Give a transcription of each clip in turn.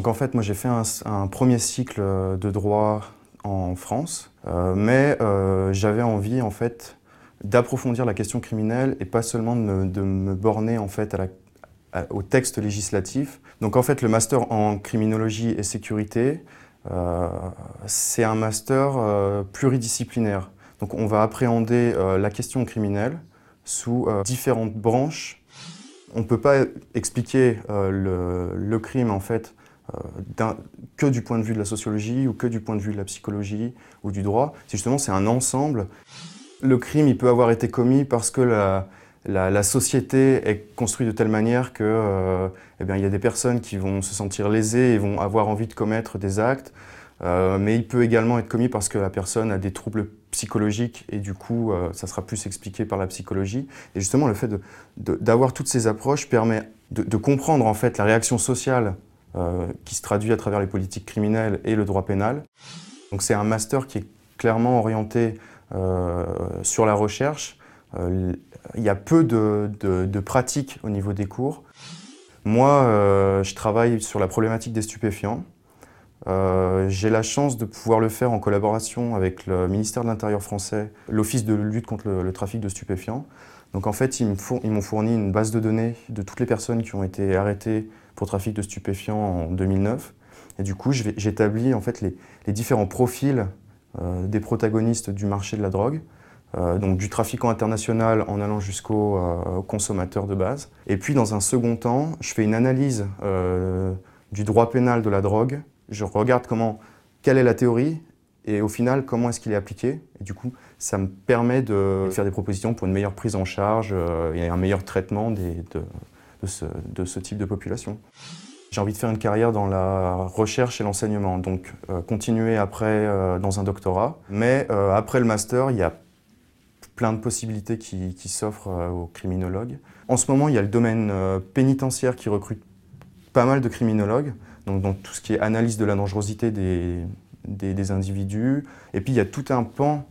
Donc en fait, moi j'ai fait un, premier cycle de droit en France, euh, mais euh, j'avais envie en fait d'approfondir la question criminelle et pas seulement de me, borner en fait au texte législatif. Donc en fait, le master en criminologie et sécurité, euh, c'est un master pluridisciplinaire. Donc on va appréhender la question criminelle sous différentes branches. On ne peut pas expliquer le, crime en fait euh, que du point de vue de la sociologie ou que du point de vue de la psychologie ou du droit. C'est justement c'est un ensemble. Le crime, il peut avoir été commis parce que la, la, société est construite de telle manière que, euh, eh bien, il y a des personnes qui vont se sentir lésées et vont avoir envie de commettre des actes. Euh, mais il peut également être commis parce que la personne a des troubles psychologiques et du coup, ça sera plus expliqué par la psychologie. Et justement, le fait d'avoir toutes ces approches permet de, de, comprendre en fait la réaction sociale euh, qui se traduit à travers les politiques criminelles et le droit pénal. Donc c'est un master qui est clairement orienté euh, sur la recherche. Euh, il y a peu de, pratiques au niveau des cours. Moi, je travaille sur la problématique des stupéfiants. J'ai la chance de pouvoir le faire en collaboration avec le ministère de l'Intérieur français, l'Office de lutte contre le, trafic de stupéfiants. Donc en fait, ils m'ont fourni une base de données de toutes les personnes qui ont été arrêtées pour trafic de stupéfiants en 2009. Et du coup, j'établis en fait les, différents profils euh, des protagonistes du marché de la drogue, euh, donc du trafiquant international en allant jusqu'au euh, consommateur de base. Et puis, dans un second temps, je fais une analyse du droit pénal de la drogue. Je regarde comment, quelle est la théorie et au final, comment est-ce qu'il est appliqué. Et du coup, ça me permet de faire des propositions pour une meilleure prise en charge et un meilleur traitement de, de ce, type de population. J'ai envie de faire une carrière dans la recherche et l'enseignement, donc euh, continuer après euh, dans un doctorat. Mais euh, après le master, il y a plein de possibilités qui, s'offrent aux criminologues. En ce moment, il y a le domaine pénitentiaire qui recrute pas mal de criminologues, donc, donc, tout ce qui est analyse de la dangerosité des, individus. Et puis il y a tout un pan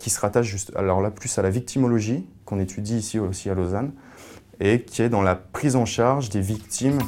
qui se rattache alors là plus à la victimologie, qu'on étudie ici aussi à Lausanne, et qui est dans la prise en charge des victimes